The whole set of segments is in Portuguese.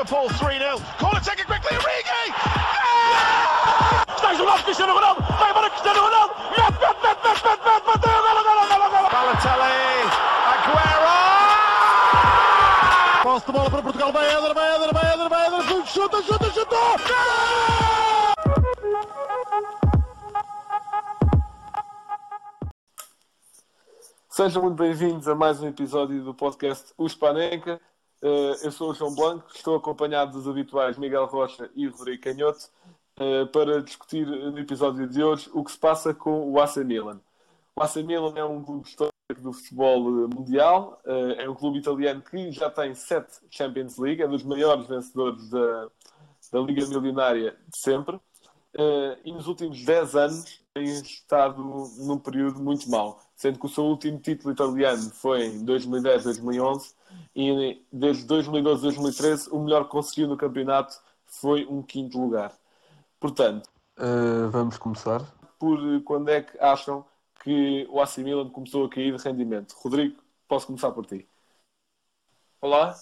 Liverpool 3-0. Corner taken quickly, Origi! Está jogado Cristiano Ronaldo, vai embora Cristiano Ronaldo, mete, mete, mete, mete, mete, mete, bateu, golo, golo, golo, golo. Balotelli, Aguero! Posse de bola para Portugal, vai Éder, vai Éder, vai Éder, vai Éder, chuta, chuta, chuta! Sejam muito bem-vindos a mais um episódio do podcast O Spanenka. Uh, eu sou o João Blanco, estou acompanhado dos habituais Miguel Rocha e Rodrigo Canhoto uh, para discutir no episódio de hoje o que se passa com o AC Milan. O AC Milan é um clube histórico do futebol mundial, uh, é um clube italiano que já tem sete Champions League, é dos maiores vencedores da, da Liga Milionária de sempre. e nos últimos 10 anos tem estado num período muito mau, sendo que o seu último título italiano foi em 2010-2011 e desde 2012-2013 o melhor que conseguiu no campeonato foi um quinto lugar. Portanto, uh, vamos começar por quando é que acham que o AC Milan começou a cair de rendimento. Rodrigo, posso começar por ti. Olá,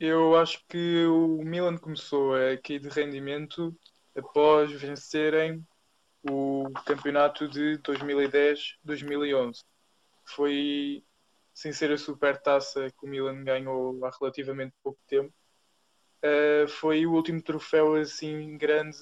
eu acho que o Milan começou a cair de rendimento após vencerem o campeonato de 2010-2011. Foi, sem ser a super taça que o Milan ganhou há relativamente pouco tempo, uh, foi o último troféu assim grande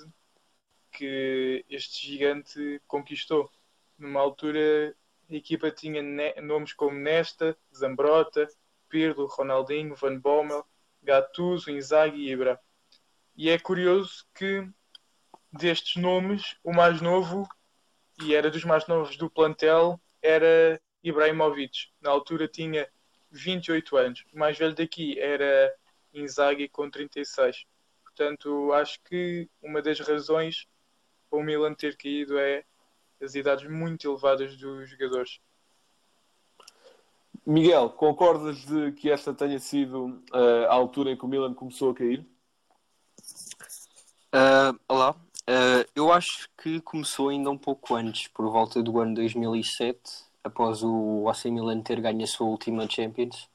que este gigante conquistou. Numa altura, a equipa tinha nomes como Nesta, Zambrota, Pirlo, Ronaldinho, Van Bommel, Gattuso, Inzaghi e Ibra. E é curioso que destes nomes, o mais novo, e era dos mais novos do plantel, era Ibrahimovic. Na altura tinha 28 anos. O mais velho daqui era Inzaghi com 36. Portanto, acho que uma das razões para o Milan ter caído é as idades muito elevadas dos jogadores. Miguel, concordas de que esta tenha sido uh, a altura em que o Milan começou a cair? Uh, olá, Uh, eu acho que começou ainda um pouco antes, por volta do ano 2007, após o AC Milan ter ganho a sua última Champions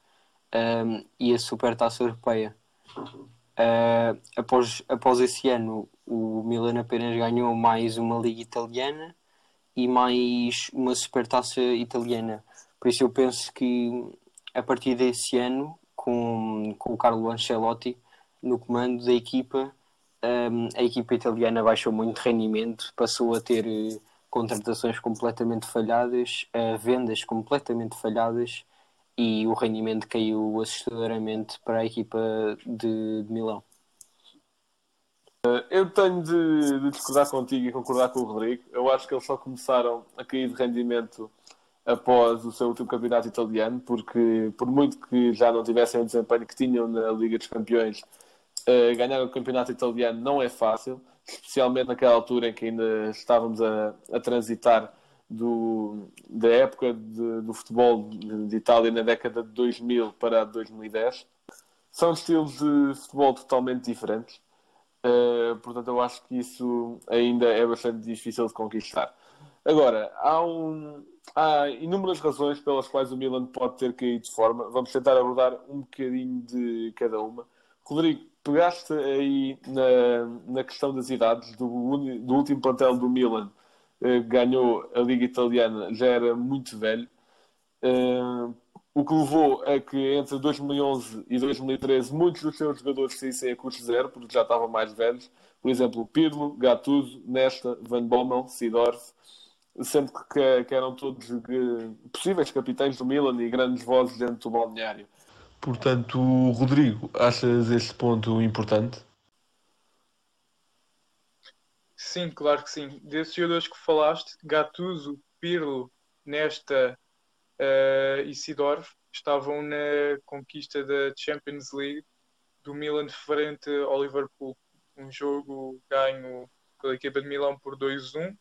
um, e a Supertaça Europeia. Uh, após, após esse ano, o Milan apenas ganhou mais uma Liga Italiana e mais uma Supertaça Italiana. Por isso eu penso que a partir desse ano, com, com o Carlo Ancelotti no comando da equipa, um, a equipa italiana baixou muito rendimento, passou a ter contratações completamente falhadas, uh, vendas completamente falhadas e o rendimento caiu assustadoramente para a equipa de, de Milão. Uh, eu tenho de, de, discordar contigo e concordar com o Rodrigo. Eu acho que eles só começaram a cair de rendimento após o seu último campeonato italiano, porque por muito que já não tivessem o desempenho que tinham na Liga dos Campeões, Uh, ganhar o campeonato italiano não é fácil, especialmente naquela altura em que ainda estávamos a, a transitar do, da época de, do futebol de, de, Itália na década de 2000 para 2010. São estilos de futebol totalmente diferentes, uh, portanto, eu acho que isso ainda é bastante difícil de conquistar. Agora, há, um, há inúmeras razões pelas quais o Milan pode ter caído de forma. Vamos tentar abordar um bocadinho de cada uma. Rodrigo, pegaste aí na, na questão das idades do, do último plantel do Milan, eh, ganhou a Liga Italiana, já era muito velho. Uh, o que levou a que entre 2011 e 2013 muitos dos seus jogadores saíssem a custo zero, porque já estavam mais velhos. Por exemplo, Pirlo, Gattuso, Nesta, Van Bommel, Sidorf, sendo que, que eram todos eh, possíveis capitães do Milan e grandes vozes dentro do balneário. Portanto, Rodrigo, achas este ponto importante? Sim, claro que sim. Desses jogadores que falaste, Gattuso, Pirlo, Nesta uh, e Sidorf estavam na conquista da Champions League do Milan frente ao Liverpool. Um jogo ganho pela equipa de Milão por 2-1,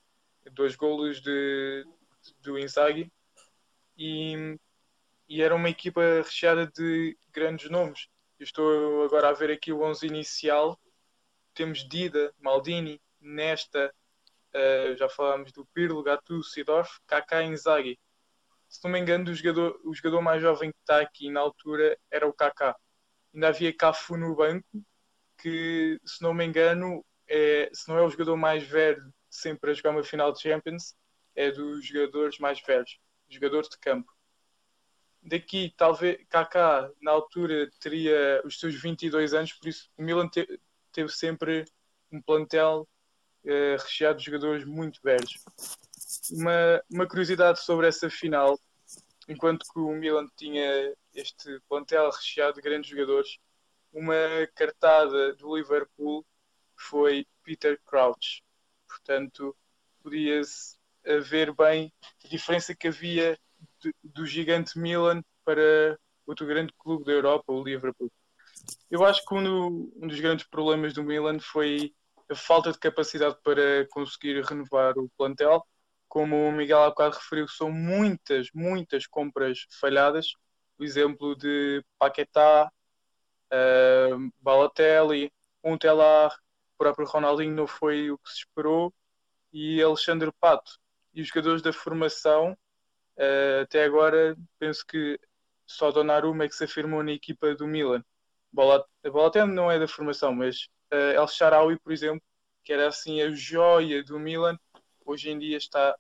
dois golos de, do Inzaghi e e era uma equipa recheada de grandes nomes. Eu estou agora a ver aqui o 11 inicial. Temos Dida, Maldini, Nesta, uh, já falámos do Pirlo, Gattuso, Sidorf, Kaká e Inzaghi. Se não me engano, o jogador, o jogador mais jovem que está aqui na altura era o Kaká. Ainda havia Cafu no banco, que, se não me engano, é, se não é o jogador mais velho sempre a jogar uma final de Champions, é dos jogadores mais velhos, jogadores de campo. Daqui, talvez, Kaká, na altura, teria os seus 22 anos, por isso o Milan te, teve sempre um plantel eh, recheado de jogadores muito velhos. Uma, uma curiosidade sobre essa final, enquanto que o Milan tinha este plantel recheado de grandes jogadores, uma cartada do Liverpool foi Peter Crouch. Portanto, podia-se ver bem a diferença que havia do, do gigante Milan para outro grande clube da Europa, o Liverpool. Eu acho que um, um dos grandes problemas do Milan foi a falta de capacidade para conseguir renovar o plantel. Como o Miguel há bocado referiu, são muitas, muitas compras falhadas. O exemplo de Paquetá, uh, Balotelli, Montelar, o próprio Ronaldinho não foi o que se esperou, e Alexandre Pato. E os jogadores da formação, uh, até agora, penso que só Donnarumma é que se afirmou na equipa do Milan. A Balotelli não é da formação, mas uh, El Sharawi, por exemplo, que era assim a joia do Milan, hoje em dia está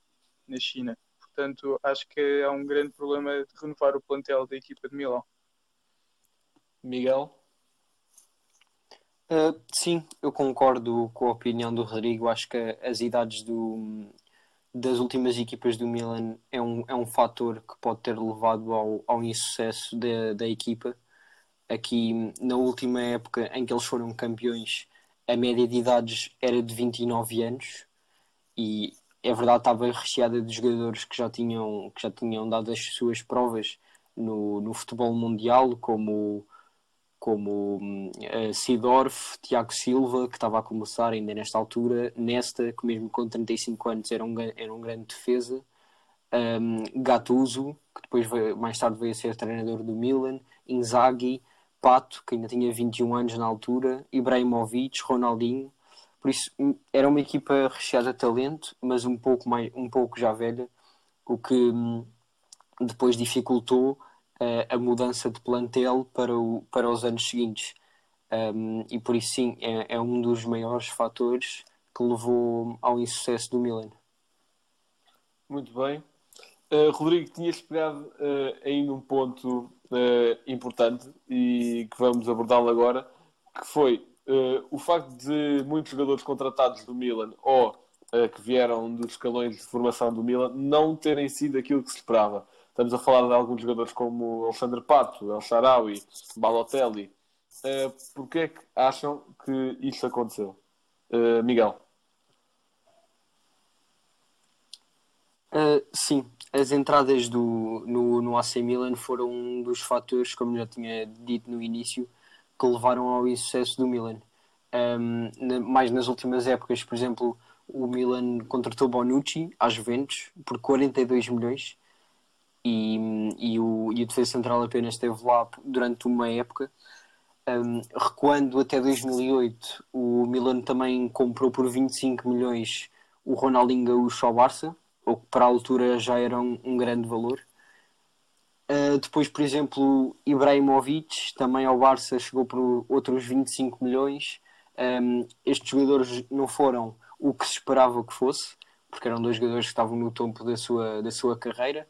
na China. Portanto, acho que há um grande problema de renovar o plantel da equipa de Milão. Miguel? Uh, sim, eu concordo com a opinião do Rodrigo. Acho que as idades do, das últimas equipas do Milan é um, é um fator que pode ter levado ao, ao insucesso da, da equipa. Aqui, na última época em que eles foram campeões, a média de idades era de 29 anos e é verdade estava recheada de jogadores que já tinham, que já tinham dado as suas provas no, no futebol mundial, como como uh, Sidorf, Tiago Silva, que estava a começar ainda nesta altura, Nesta, que mesmo com 35 anos era um, era um grande defesa, um, Gattuso, que depois veio, mais tarde veio a ser treinador do Milan, Inzaghi, Pato, que ainda tinha 21 anos na altura, Ibrahimovic, Ronaldinho, por isso hum, era uma equipa recheada de talento, mas um pouco, mais, um pouco já velha, o que um, depois dificultou a mudança de plantel para, o, para os anos seguintes. Um, e por isso, sim, é, é, um dos maiores fatores que levou ao insucesso do Milan. Muito bem. Uh, Rodrigo, tinhas pegado uh, aí num ponto uh, importante e que vamos abordá-lo agora, que foi o facto de muitos jogadores contratados do Milan ou que vieram dos escalões de formação do Milan não terem sido aquilo que se esperava. Estamos a falar de alguns jogadores como Alexandre Pato, El Sharawi, Balotelli. Uh, Porquê é que acham que isso aconteceu? Uh, Miguel? Uh, sim, as entradas do, no, no AC Milan foram um dos fatores, como já tinha dito no início, que levaram ao insucesso do Milan. Um, na, mais nas últimas épocas, por exemplo, o Milan contratou Bonucci às Juventus por 42 milhões e, e, o, e o defesa central apenas esteve lá durante uma época. Um, recuando até 2008, o Milan também comprou por 25 milhões o Ronaldinho Gaúcho ao Barça, o que para a altura já era um, um grande valor. Uh, depois, por exemplo, Ibrahimovic, também ao Barça, chegou por outros 25 milhões. Um, estes jogadores não foram o que se esperava que fosse, porque eram dois jogadores que estavam no topo da sua, da sua carreira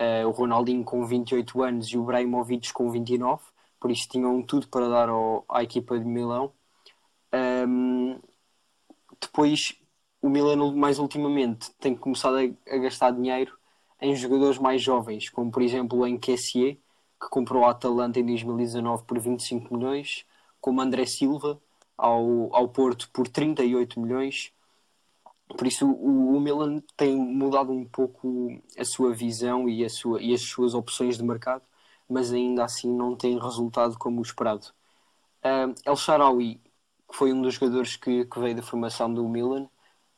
uh, o Ronaldinho com 28 anos e o Ibrahimovic com 29, por isso tinham tudo para dar ao, à equipa de Milão. Um, depois, o Milan, mais ultimamente, tem começado a, a, gastar dinheiro em jogadores mais jovens, como por exemplo em Kessier, que comprou a Atalanta em 2019 por 25 milhões, como André Silva ao, ao Porto por 38 milhões, por isso o, o, Milan tem mudado um pouco a sua visão e, a sua, e as suas opções de mercado, mas ainda assim não tem resultado como o esperado. Uh, El Sharawi, que foi um dos jogadores que, que veio da formação do Milan,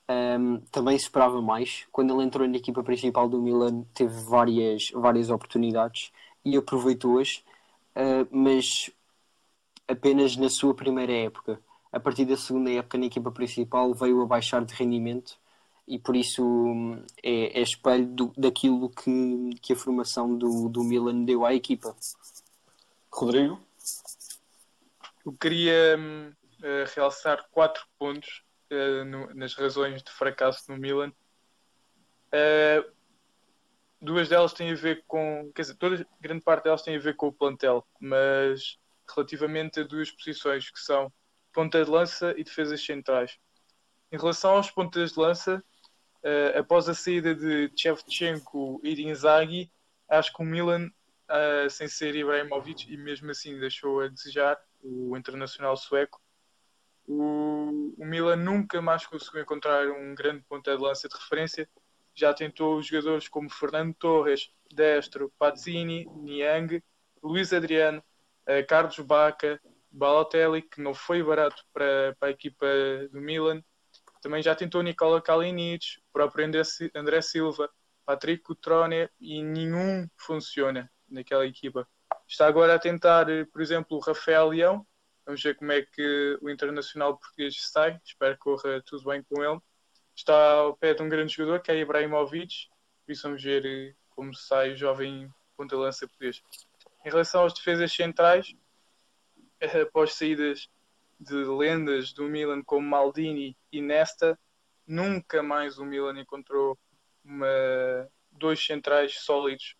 um, também esperava mais. Quando ele entrou na equipa principal do Milan, teve várias, várias oportunidades e aproveitou-as, uh, mas apenas na sua primeira época a partir da segunda época na equipa principal veio a baixar de rendimento e por isso hum, é, é espelho do, daquilo que, que a formação do, do Milan deu à equipa. Rodrigo? Eu queria eh, realçar quatro pontos eh, no- nas razões de fracasso no Milan. Eh, duas delas têm a ver com, quer dizer, toda, grande parte delas tem a ver com o plantel, mas relativamente a duas posições que são ponta de lança e defesas centrais. Em relação aos pontas de lança, eh, após a saída de Shevchenko e de Inzaghi, acho que o Milan, eh, sem ser Ibrahimovic, e mesmo assim deixou a desejar, o internacional sueco, o, o Milan nunca mais conseguiu encontrar um grande ponta de lança de referência. Já tentou jogadores como Fernando Torres, Destro, Pazzini, Niang, Luís Adriano, eh, Carlos Baca, Balotelli, que não foi barato para, para a equipa do Milan. Também já tentou Nicola Kalinic, o próprio André, Si- André Silva, Patrick Cutrone e nenhum funciona naquela equipa. Está agora a tentar, por exemplo, o Rafael Leão. Vamos ver como é que o internacional português sai. Espero que corra tudo bem com ele. Está ao pé de um grande jogador que é Ibrahimovic. Por isso vamos ver eh, como sai o jovem ponta-lança português. Em relação aos defesas centrais, após saídas de lendas do Milan como Maldini e Nesta, nunca mais o Milan encontrou uma- dois centrais sólidos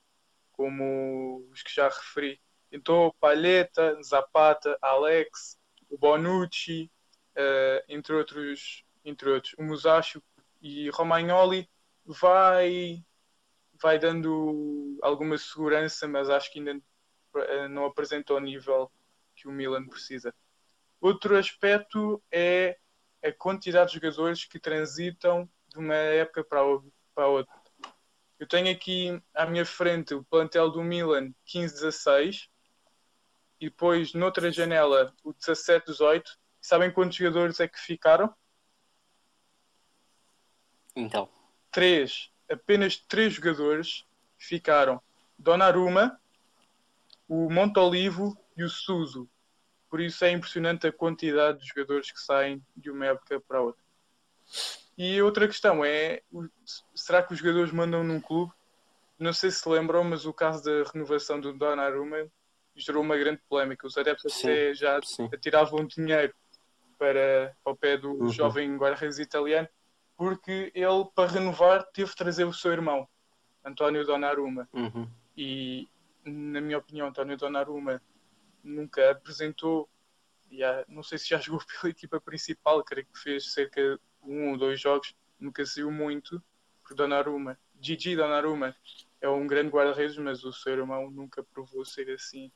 como os que já referi. Então, Palheta, Zapata, Alex, o Bonucci, eh, entre outros, entre outros, o Musacho e Romagnoli vai vai dando alguma segurança, mas acho que ainda eh, não apresenta o nível que o Milan precisa. Outro aspecto é a quantidade de jogadores que transitam de uma época para outra. Eu tenho aqui à minha frente o plantel do Milan 15-16 e depois noutra janela o 17-18. Sabem quantos jogadores é que ficaram? Então, Três. Apenas três jogadores ficaram. Donnarumma, o Montolivo e o Suso. Por isso é impressionante a quantidade de jogadores que saem de uma época para outra. E outra questão é: será que os jogadores mandam num clube? Não sei se lembram, mas o caso da renovação do Donnarumma gerou uma grande polémica. Os adeptos Sim, até já sim. atiravam dinheiro para, para o pé do Uhum. jovem guarda-redes italiano, porque ele, para renovar, teve de trazer o seu irmão, António Donnarumma. uhum. E, na minha opinião, António Donnarumma nunca apresentou, há- não sei se já jogou pela equipa principal, creio que fez cerca de um ou dois jogos, nunca saiu muito, por Donnarumma. Gigi Donnarumma é um grande guarda-redes, mas o seu irmão nunca provou ser assim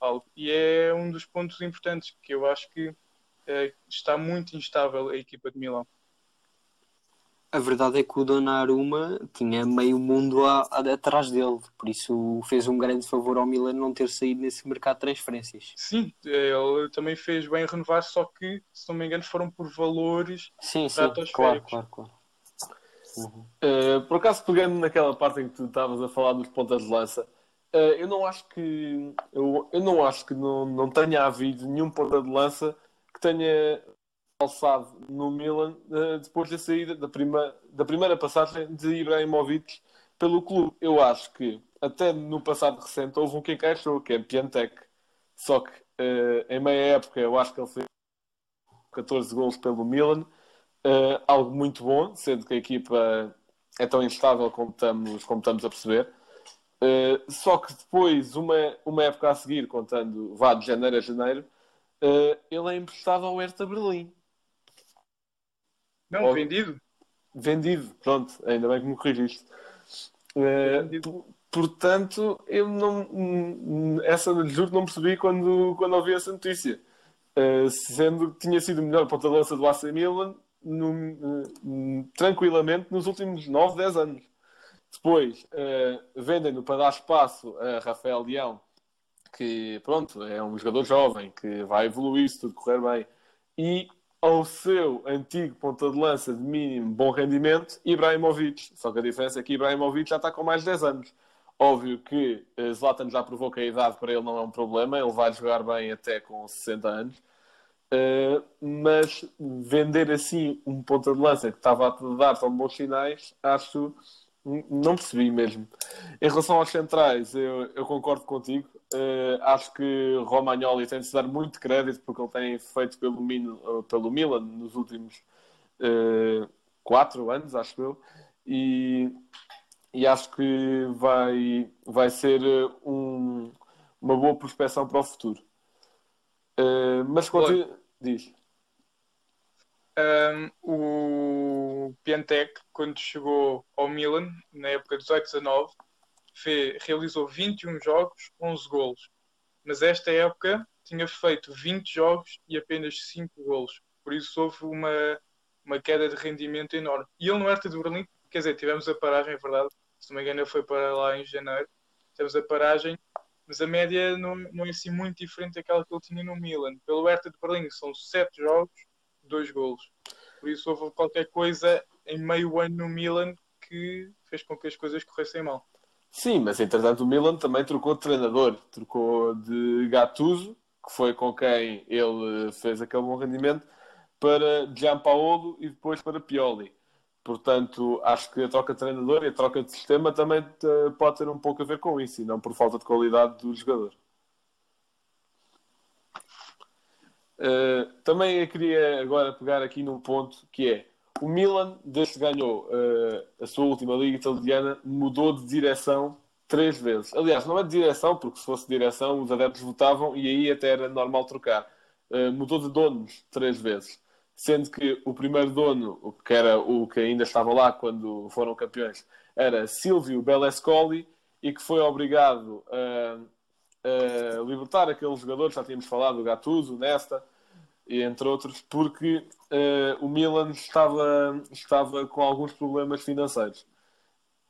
algo. E é um dos pontos importantes, que eu acho que eh, está muito instável a equipa de Milão. A verdade é que o Donnarumma tinha meio mundo a- a- atrás dele, por isso fez um grande favor ao Milan não ter saído nesse mercado de transferências. Sim, ele também fez bem renovar, só que, se não me engano, foram por valores Sim, sim, claro, claro, claro. Uhum. Uh, por acaso, pegando naquela parte em que tu estavas a falar dos pontas de lança, uh, eu não acho que eu, eu não acho que não, não tenha havido nenhum ponta de lança que tenha alçado no Milan uh, depois da saída da, prima, da primeira passagem de Ibrahimovic pelo clube. Eu acho que até no passado recente houve um que encaixou, que é Piantek. Só que uh, em meia época eu acho que ele fez 14 gols pelo Milan. Uh, algo muito bom, sendo que a equipa é tão instável como estamos, como estamos a perceber. Uh, só que depois, uma, uma época a seguir, contando vá de janeiro a janeiro, ele é emprestado ao Hertha Berlim. Não, Oh. vendido. Vendido, pronto, ainda bem que me corrigiste. Uh, p- portanto, eu não, essa juro que não percebi quando, quando ouvi essa notícia. Uh, sendo que tinha sido o melhor ponta de lança do AC Milan uh, tranquilamente nos últimos 9, 10 anos. Depois vendem-no para dar espaço a Rafael Leão, que pronto, é um jogador jovem que vai evoluir se tudo correr bem, e ao seu antigo ponta de lança de mínimo bom rendimento, Ibrahimovic. Só que a diferença é que Ibrahimovic já está com mais de 10 anos. Óbvio que eh, Zlatan já provou que a idade para ele não é um problema, ele vai jogar bem até com 60 anos. Uh, mas vender assim um ponta de lança que estava a dar tão bons sinais, acho Não percebi mesmo. Em relação aos centrais, eu, eu concordo contigo. Eh, acho que Romagnoli tem de se dar muito crédito porque ele tem feito pelo, Min- eh, pelo Milan nos últimos eh, quatro anos, acho eu. E, e acho que vai, vai ser um- uma boa prospecção para o futuro. Eh, mas continua. Diz. Um, o Piantek, quando chegou ao Milan, na época 18-19, fe- realizou 21 jogos, 11 golos. Mas esta época tinha feito 20 jogos e apenas 5 golos. Por isso houve uma, uma queda de rendimento enorme. E ele no Hertha de Berlim, quer dizer, tivemos a paragem, é verdade. Se não me engano, foi para lá em janeiro. Tivemos a paragem, mas a média não, não é assim muito diferente daquela que ele tinha no Milan. Pelo Hertha de Berlim são 7 jogos, dois golos. Por isso houve qualquer coisa em meio ano no Milan que fez com que as coisas corressem mal. Sim, mas entretanto o Milan também trocou de treinador. Trocou de Gattuso, que foi com quem ele fez aquele bom rendimento, para Giampaolo e depois para Pioli. Portanto, acho que a troca de treinador e a troca de sistema também eh, pode ter um pouco a ver com isso, e não por falta de qualidade do jogador. Uh, também eu queria agora pegar aqui num ponto que é o Milan, desde que ganhou uh, a sua última liga italiana, mudou de direção três vezes. Aliás, não é de direção, porque se fosse direção os adeptos votavam e aí até era normal trocar. Uh, mudou de donos três vezes. Sendo que o primeiro dono, que era o que ainda estava lá quando foram campeões, era Silvio Berlusconi e que foi obrigado a uh, libertar aqueles jogadores, já tínhamos falado, o Gattuso, o Nesta, entre outros, porque uh, o Milan estava, estava com alguns problemas financeiros.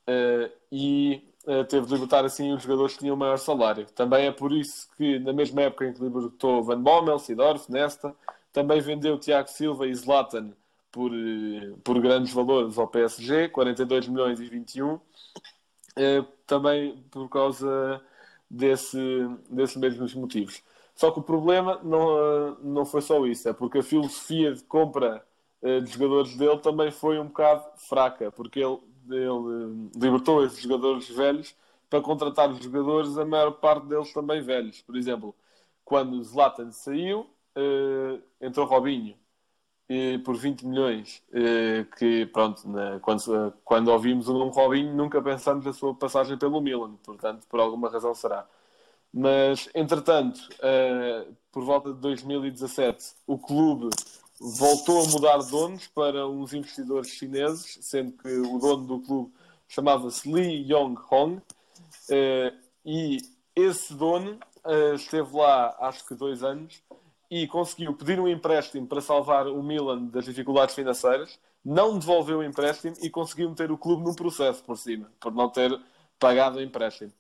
Uh, e teve de libertar assim os jogadores que tinham maior salário. Também é por isso que, na mesma época em que libertou Van Bommel, Sidorf, Nesta, também vendeu Tiago Silva e Zlatan por, por grandes valores ao PSG, 42 milhões e 21, também por causa desse, desses mesmos motivos. Só que o problema não, não foi só isso, é porque a filosofia de compra de jogadores dele também foi um bocado fraca, porque ele, ele libertou esses jogadores velhos para contratar os jogadores, a maior parte deles também velhos. Por exemplo, quando Zlatan saiu, entrou Robinho por 20 milhões, que pronto, quando, quando ouvimos o nome Robinho, nunca pensamos na sua passagem pelo Milan, portanto, por alguma razão será. Mas, entretanto, por volta de 2017, o clube voltou a mudar donos para uns investidores chineses, sendo que o dono do clube chamava-se Li Yong-hong, e esse dono esteve lá, acho que dois anos, e conseguiu pedir um empréstimo para salvar o Milan das dificuldades financeiras, não devolveu o empréstimo e conseguiu meter o clube num processo por cima, por não ter pagado o empréstimo.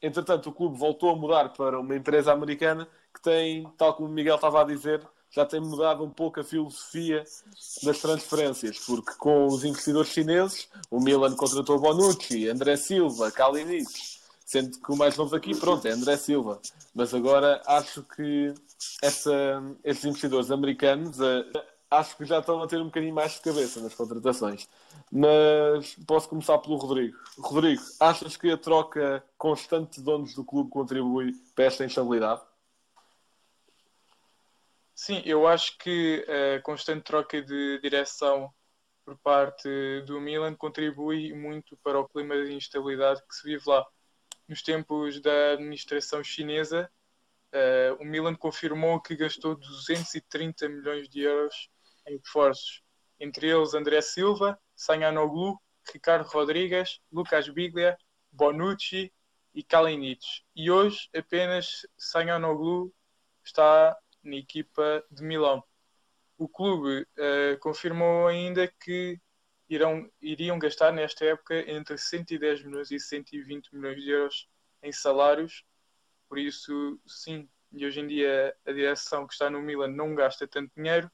Entretanto, o clube voltou a mudar para uma empresa americana que tem, tal como o Miguel estava a dizer, já tem mudado um pouco a filosofia das transferências, porque com os investidores chineses, o Milan contratou Bonucci, André Silva, Kalinic, sendo que o mais novo aqui, pronto, é André Silva. Mas agora acho que essa, esses investidores americanos uh, acho que já estão a ter um bocadinho mais de cabeça nas contratações. Mas posso começar pelo Rodrigo. Rodrigo, achas que a troca constante de donos do clube contribui para esta instabilidade? Sim, eu acho que a constante troca de direção por parte do Milan contribui muito para o clima de instabilidade que se vive lá. Nos tempos da administração chinesa, uh, o Milan confirmou que gastou 230 milhões de euros em reforços, entre eles André Silva, Sanhanoglu, Ricardo Rodrigues, Lucas Biglia, Bonucci e Kalinic. E hoje apenas Sanhanoglu está na equipa de Milão. O clube uh, confirmou ainda que irão, iriam gastar nesta época entre 110 milhões e 120 milhões de euros em salários. Por isso, sim, e hoje em dia a direção que está no Milan não gasta tanto dinheiro,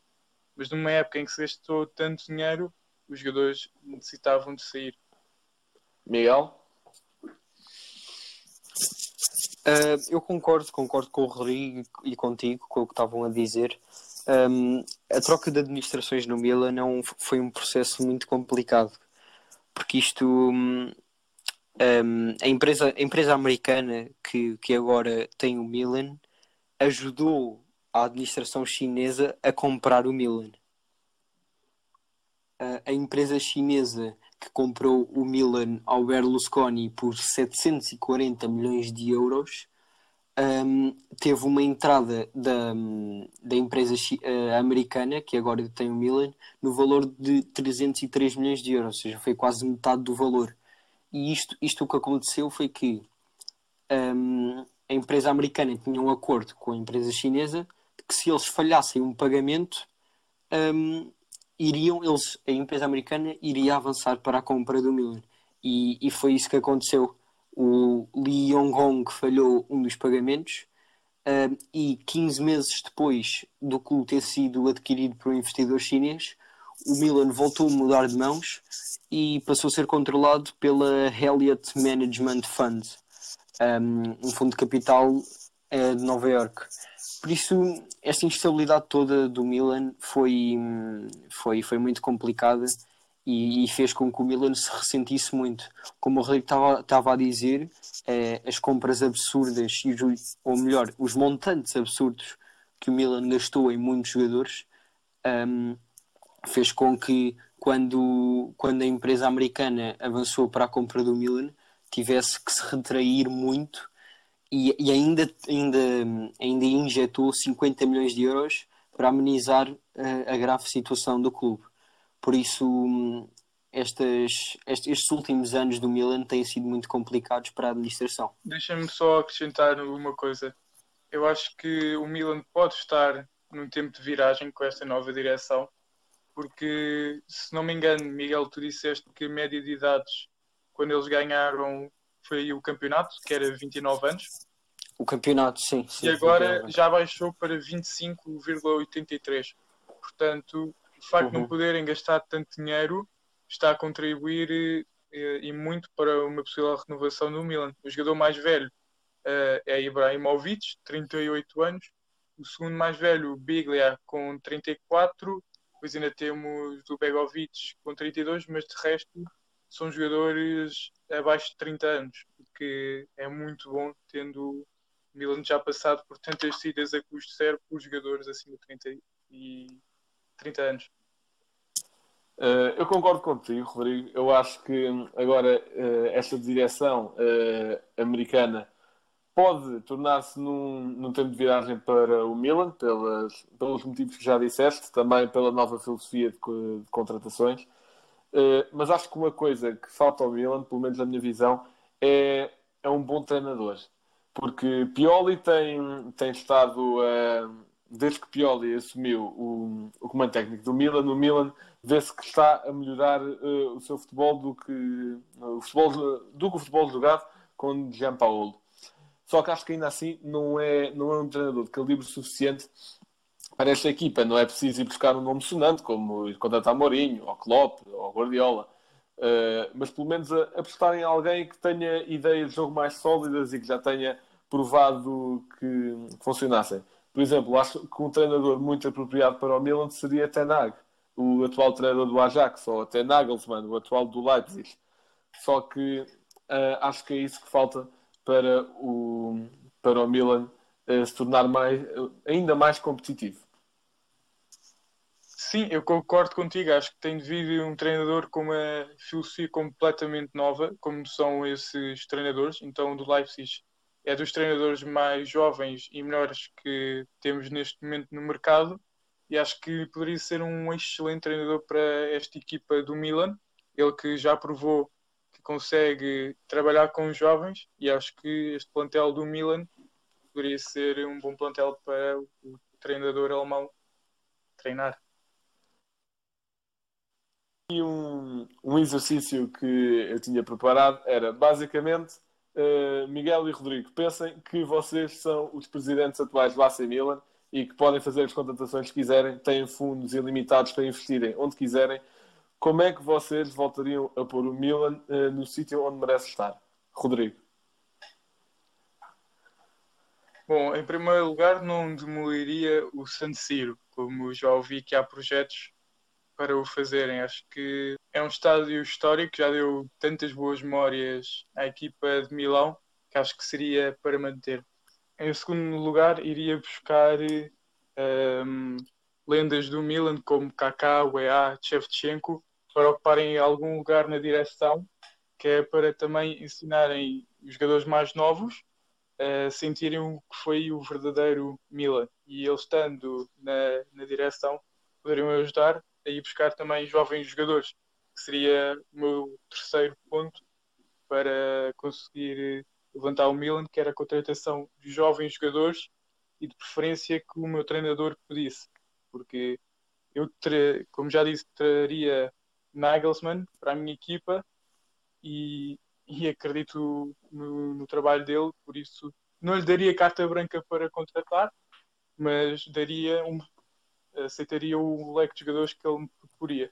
mas numa época em que se gastou tanto dinheiro, os jogadores necessitavam de sair. Miguel? Uh, eu concordo, concordo com o Rodrigo e contigo, com o que estavam a dizer. Um, a troca de administrações no Milan não foi um processo muito complicado, porque isto, um, a, empresa, a empresa americana que, que agora tem o Milan ajudou a administração chinesa a comprar o Milan. A, a empresa chinesa que comprou o Milan ao Berlusconi por 740 milhões de euros um, teve uma entrada da, da empresa uh, americana, que agora tem o Milan, no valor de 303 milhões de euros, ou seja, foi quase metade do valor. E isto, isto o que aconteceu foi que um, a empresa americana tinha um acordo com a empresa chinesa de que se eles falhassem um pagamento, um, iriam eles, a empresa americana iria avançar para a compra do Milan. E, e foi isso que aconteceu o Lee Yong-hong falhou um dos pagamentos uh, e 15 meses depois do clube ter sido adquirido por um investidor chinês, o Milan voltou a mudar de mãos e passou a ser controlado pela Elliott Management Fund, um, um fundo de capital uh, de Nova York. Por isso, esta instabilidade toda do Milan foi, foi, foi muito complicada e, e, fez com que o Milan se ressentisse muito. Como o Rodrigo estava a dizer, é, as compras absurdas, e ou melhor, os montantes absurdos que o Milan gastou em muitos jogadores um, fez com que quando, quando a empresa americana avançou para a compra do Milan tivesse que se retrair muito e, e ainda, ainda, ainda injetou 50 milhões de euros para amenizar a, a grave situação do clube. Por isso, estes, estes últimos anos do Milan têm sido muito complicados para a administração. Deixa-me só acrescentar uma coisa. Eu acho que o Milan pode estar num tempo de viragem com esta nova direção, porque, se não me engano, Miguel, tu disseste que a média de idades, quando eles ganharam, foi o campeonato, que era 29 anos. O campeonato, sim. sim e agora já baixou para 25,83. Portanto, o facto uhum. de não poderem gastar tanto dinheiro está a contribuir e, eh, e, muito para uma possível renovação do Milan. O jogador mais velho uh, é Ibrahimovic, 38 anos. O segundo mais velho, Biglia, com 34. Depois ainda temos o Begovic com 32, mas de resto são jogadores abaixo de 30 anos, o que é muito bom, tendo o Milan já passado por tantas saídas a custo zero por jogadores acima de 30 e 30 anos. Uh, eu concordo contigo, Rodrigo. Eu acho que hum, agora uh, esta direção uh, americana pode tornar-se num, num tempo de viragem para o Milan, pelas, pelos motivos que já disseste, também pela nova filosofia de, de contratações. mas acho que uma coisa que falta ao Milan, pelo menos na minha visão, é, é um bom treinador. Porque Pioli tem, tem estado desde que Pioli assumiu o, o comando técnico do Milan, no Milan vê-se que está a melhorar uh, o seu futebol do que, uh, o futebol, do que o futebol jogado com Gianpaolo. Só que acho que ainda assim não é, não é um treinador de calibre suficiente para esta equipa. Não é preciso ir buscar um nome sonante, como contratar Mourinho, ou Klopp, ou Guardiola. Uh, mas pelo menos apostar em alguém que tenha ideias de jogo mais sólidas e que já tenha provado que funcionassem. Por exemplo, acho que um treinador muito apropriado para o Milan seria Tenag, o atual treinador do Ajax, ou até Nagelsmann, o atual do Leipzig. Só que uh, acho que é isso que falta para o, para o Milan uh, se tornar mais, uh, ainda mais competitivo. Sim, eu concordo contigo. Acho que tem de vir um treinador com uma filosofia completamente nova, como são esses treinadores. Então, do Leipzig é dos treinadores mais jovens e melhores que temos neste momento no mercado e acho que poderia ser um excelente treinador para esta equipa do Milan. Ele que já provou que consegue trabalhar com os jovens e acho que este plantel do Milan poderia ser um bom plantel para o treinador alemão treinar. E um, um exercício que eu tinha preparado era basicamente uh, Miguel e Rodrigo, pensem que vocês são os presidentes atuais do AC Milan e que podem fazer as contratações que quiserem, têm fundos ilimitados para investirem onde quiserem. Como é que vocês voltariam a pôr o Milan uh, no sítio onde merece estar? Rodrigo. Bom, em primeiro lugar, não demoliria o San Siro, como já ouvi que há projetos para o fazerem. Acho que é um estádio histórico, já deu tantas boas memórias à equipa de Milão que acho que seria para manter. Em segundo lugar, iria buscar um, lendas do Milan como Kaká, UEA, Shevchenko para ocuparem algum lugar na direção, que é para também ensinarem os jogadores mais novos a sentirem o que foi o verdadeiro Milan. E eles estando na, na direção poderiam ajudar a ir buscar também jovens jogadores, que seria o meu terceiro ponto para conseguir levantar o Milan, que era a contratação de jovens jogadores e de preferência que o meu treinador pedisse, porque eu, como já disse, traria Nagelsmann para a minha equipa e, e acredito no, no, trabalho dele, por isso não lhe daria carta branca para contratar, mas daria um, aceitaria o leque de jogadores que ele me proporia.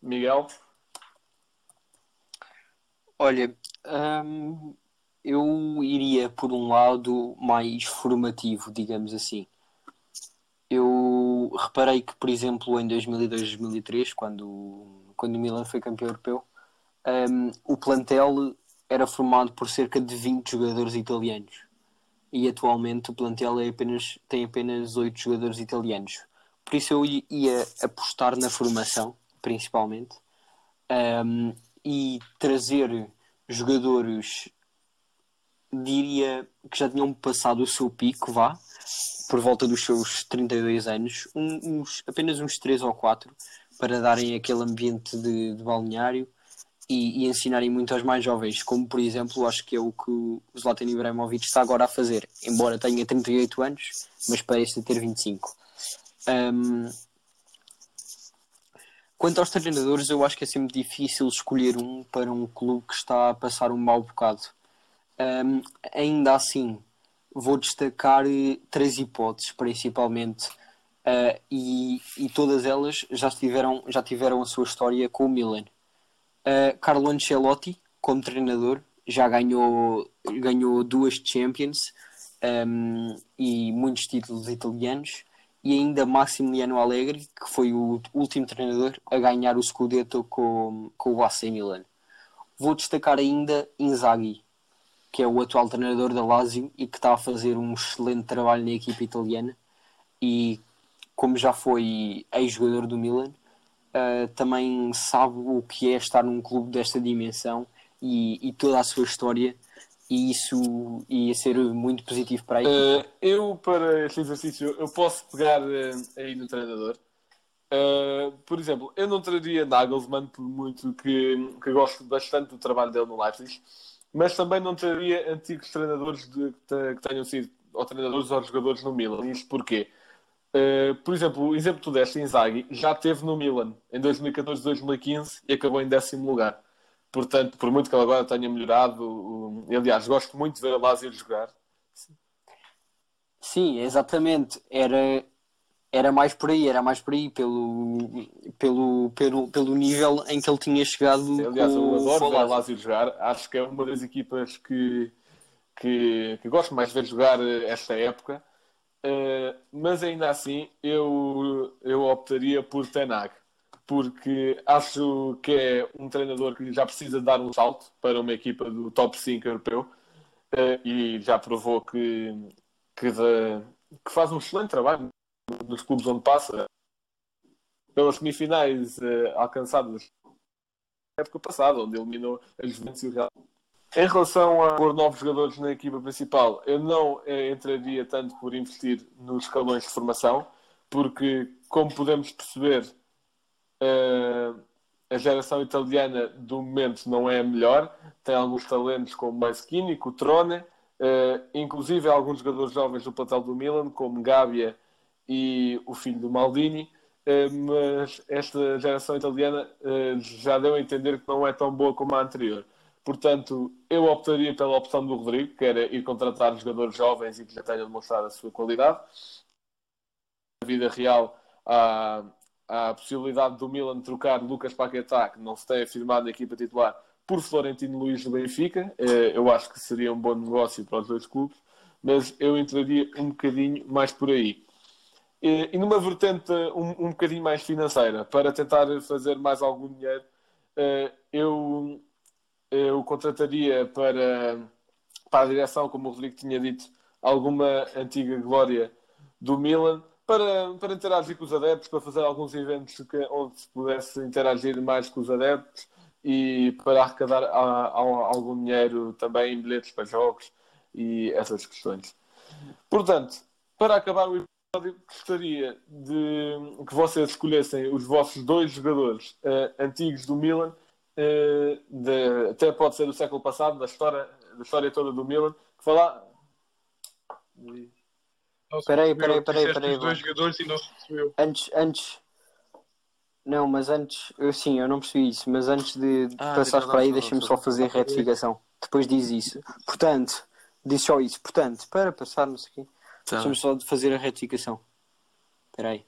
Miguel? Olha, hum, eu iria por um lado mais formativo, digamos assim. Eu reparei que, por exemplo, em 2002, 2003, quando, quando o Milan foi campeão europeu, um, o plantel era formado por cerca de 20 jogadores italianos. E atualmente o plantel é apenas, tem apenas 8 jogadores italianos. Por isso eu ia apostar na formação, principalmente, um, e trazer jogadores diria que já tinham passado o seu pico, vá, por volta dos seus 32 anos, uns, apenas uns 3 ou 4, para darem aquele ambiente de, de balneário e, e, ensinarem muito aos mais jovens, como por exemplo, acho que é o que o Zlatan Ibrahimovic está agora a fazer, embora tenha 38 anos, mas parece ter 25. Um, quanto aos treinadores, eu acho que é sempre difícil escolher um para um clube que está a passar um mau bocado. Um, ainda assim, vou destacar eh, três hipóteses, principalmente, uh, e, e, todas elas já tiveram, já tiveram a sua história com o Milan. Uh, Carlo Ancelotti, como treinador, já ganhou, ganhou duas Champions um, e muitos títulos italianos, e ainda Massimiliano Allegri, que foi o último treinador a ganhar o Scudetto com, com o AC Milan. Vou destacar ainda Inzaghi, que é o atual treinador da Lazio e que está a fazer um excelente trabalho na equipa italiana e como já foi ex-jogador do Milan uh, também sabe o que é estar num clube desta dimensão e, e toda a sua história e isso ia ser muito positivo para a equipa. Uh, eu, para este exercício, eu posso pegar uh, aí no treinador. Uh, por exemplo, eu não traria Nagelsmann, por muito que, que gosto bastante do trabalho dele no Leipzig mas também não teria antigos treinadores de, que tenham sido ou treinadores ou jogadores no Milan. Isto porquê? Uh, por exemplo, o exemplo que tu deste, Inzaghi, já teve no Milan em 2014, 2015 e acabou em décimo lugar. Portanto, por muito que ele agora tenha melhorado, aliás, gosto muito de ver a Lazio jogar. Sim, exatamente. Era, era mais por aí, era mais por aí, pelo, pelo, pelo, pelo nível em que ele tinha chegado. Sim, aliás, eu adoro ver a Lazio jogar, acho que é uma das equipas que, que, que gosto mais de ver jogar esta época, uh, mas ainda assim eu, eu optaria por Tenag, porque acho que é um treinador que já precisa dar um salto para uma equipa do top 5 europeu uh, e já provou que, que, que faz um excelente trabalho nos clubes onde passa, pelas semifinais uh, alcançadas na época passada, onde eliminou a Juventus e o Real. Em relação a pôr novos jogadores na equipa principal, eu não eh, entraria tanto por investir nos escalões de formação, porque, como podemos perceber, uh, a geração italiana do momento não é a melhor. Tem alguns talentos como Maschini, Cutrone, uh, inclusive alguns jogadores jovens do plantel do Milan, como Gabia e o filho do Maldini, eh, mas esta geração italiana eh, já deu a entender que não é tão boa como a anterior. Portanto, eu optaria pela opção do Rodrigo, que era ir contratar jogadores jovens e que já tenham demonstrado a sua qualidade. Na vida real, há a possibilidade do Milan trocar Lucas Paquetá, que não se tem afirmado na equipa titular, por Florentino Luís do Benfica. Eh, eu acho que seria um bom negócio para os dois clubes, mas eu entraria um bocadinho mais por aí. E, numa vertente um, um bocadinho mais financeira, para tentar fazer mais algum dinheiro, eh, eu, eu contrataria para, para a direção, como o Rodrigo tinha dito, alguma antiga glória do Milan para, para interagir com os adeptos, para fazer alguns eventos onde se pudesse interagir mais com os adeptos e para arrecadar a, a, algum dinheiro também em bilhetes para jogos e essas questões. Portanto, para acabar o episódio, gostaria de que vocês escolhessem os vossos dois jogadores uh, antigos do Milan, uh, de, até pode ser do século passado, da história, da história toda do Milan, que falar. Peraí, peraí, peraí, peraí. Os dois jogadores e não se percebeu. Antes, antes. Não, mas antes, eu sim, eu não percebi isso, mas antes de Ah, passares não, para aí, não, deixa-me não, só não, fazer a retificação. Depois diz isso. Portanto, diz só isso. Portanto, para passarmos aqui, Tá. deixa-me só de fazer a retificação. Espera aí.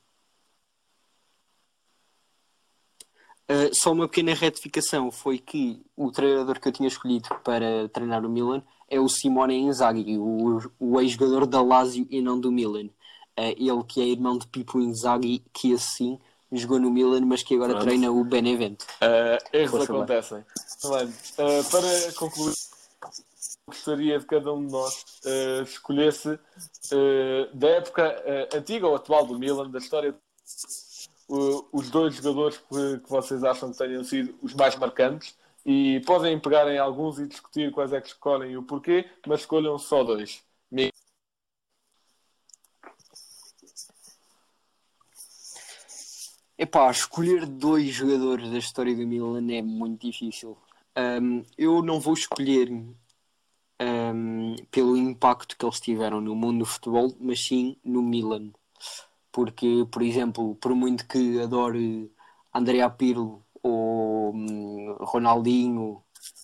Uh, só uma pequena retificação foi que o treinador que eu tinha escolhido para treinar o Milan é o Simone Inzaghi, o, o ex-jogador da Lazio e não do Milan. Uh, ele que é irmão de Pipo Inzaghi, que assim jogou no Milan, mas que agora Pronto. treina o Benevento. Uh, erros acontecem. Bem, uh, para concluir, gostaria de cada um de nós uh, escolhesse uh, da época antiga ou atual do Milan, da história, os dois jogadores que, que vocês acham que tenham sido os mais marcantes. E podem pegar em alguns e discutir quais é que escolhem e o porquê, mas escolham só dois. Epá, escolher dois jogadores da história do Milan é muito difícil. Um, eu não vou escolher um, pelo impacto que eles tiveram no mundo do futebol, mas sim no Milan. Porque, por exemplo, por muito que adore Andrea Pirlo ou hum, Ronaldinho,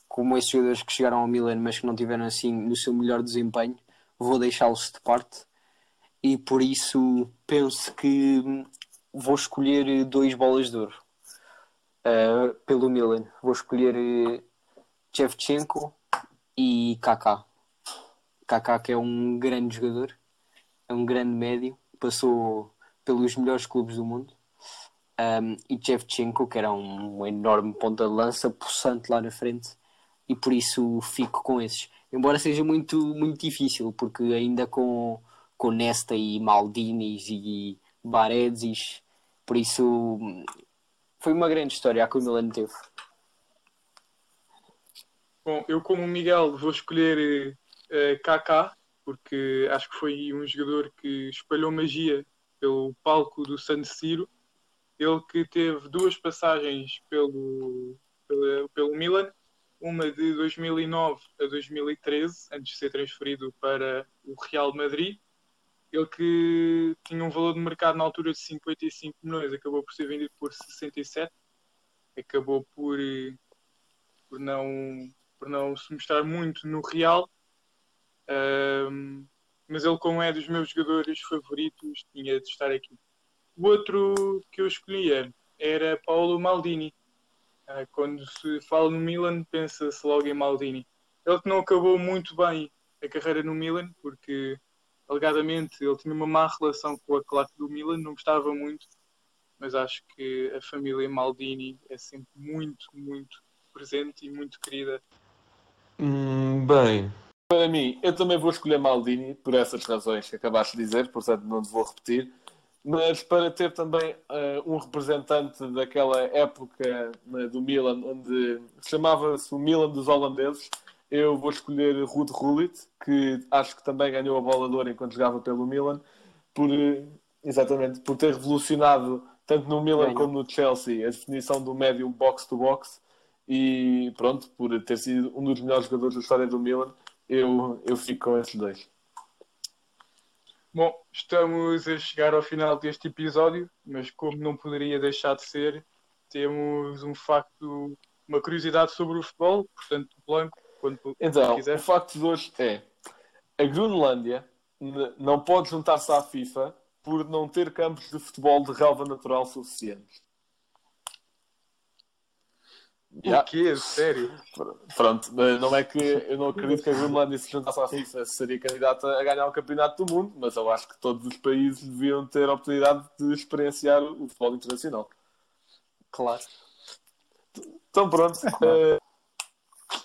como esses jogadores que chegaram ao Milan, mas que não tiveram assim no seu melhor desempenho, vou deixá-los de parte. E por isso penso que hum, vou escolher dois bolas de ouro uh, pelo Milan. Vou escolher uh, Shevchenko e Kaká. Kaká que é um grande jogador, é um grande médio, passou pelos melhores clubes do mundo. Um, e Shevchenko, que era um, enorme ponta de lança, possante lá na frente, e por isso fico com esses. Embora seja muito, muito difícil, porque ainda com, com Nesta e Maldinis e Baredes, por isso foi uma grande história a que o Milan teve. Bom, eu como Miguel vou escolher uh, Kaká, porque acho que foi um jogador que espalhou magia pelo palco do San Siro. Ele que teve duas passagens pelo, pelo, pelo Milan, uma de 2009 a 2013, antes de ser transferido para o Real Madrid. Ele que tinha um valor de mercado na altura de 55 milhões, acabou por ser vendido por 67. Acabou por, por, não, por não se mostrar muito no Real. Um, mas ele, como é dos meus jogadores favoritos, tinha de estar aqui. O outro que eu escolhia era Paulo Maldini. Uh, quando se fala no Milan, pensa-se logo em Maldini. Ele que não acabou muito bem a carreira no Milan, porque alegadamente ele tinha uma má relação com a claque do Milan, não gostava muito, mas acho que a família Maldini é sempre muito, muito presente e muito querida. Hum, bem, para mim, eu também vou escolher Maldini por essas razões que acabaste de dizer, portanto não te vou repetir. Mas para ter também uh, um representante daquela época né, do Milan, onde chamava-se o Milan dos holandeses, eu vou escolher Ruud Gullit, que acho que também ganhou a bola de ouro enquanto jogava pelo Milan, por, exatamente, por ter revolucionado tanto no Milan como no Chelsea a definição do médium box-to-box e pronto, por ter sido um dos melhores jogadores da história do Milan, eu, eu fico com esses dois. Bom, estamos a chegar ao final deste episódio, mas como não poderia deixar de ser, temos um facto, uma curiosidade sobre o futebol, portanto, Blanco, quando Então, quiser. o facto de hoje é a Groenlândia não pode juntar-se à FIFA por não ter campos de futebol de relva natural suficientes. Yeah. O quê? Sério? Pronto, não é que eu não acredito que a Groenlândia se juntasse à FIFA seria candidata a ganhar o campeonato do mundo, mas eu acho que todos os países deviam ter a oportunidade de experienciar o futebol internacional. Claro. Então pronto, eh,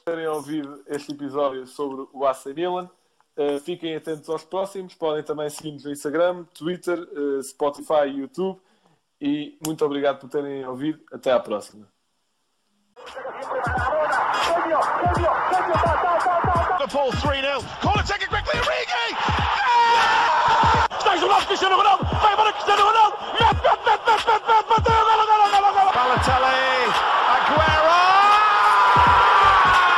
terem ouvido este episódio sobre o AC Milan. Eh, fiquem atentos aos próximos. Podem também seguir-nos no Instagram, Twitter, eh, Spotify e YouTube. E muito obrigado por terem ouvido. Até à próxima. Liverpool 3 0. Corner taken quickly. Origi! Está jogado Cristiano Ronaldo. Vai embora Cristiano Ronaldo. Mete, mete, mete, mete, mete, mete. Bateu. Golo, golo, golo, golo. Balotelli. Aguero!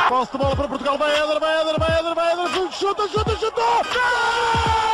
Posse de bola para Portugal. Vai Éder, vai Éder, vai Éder, vai Éder. Chuta, chuta, chuta. Gol!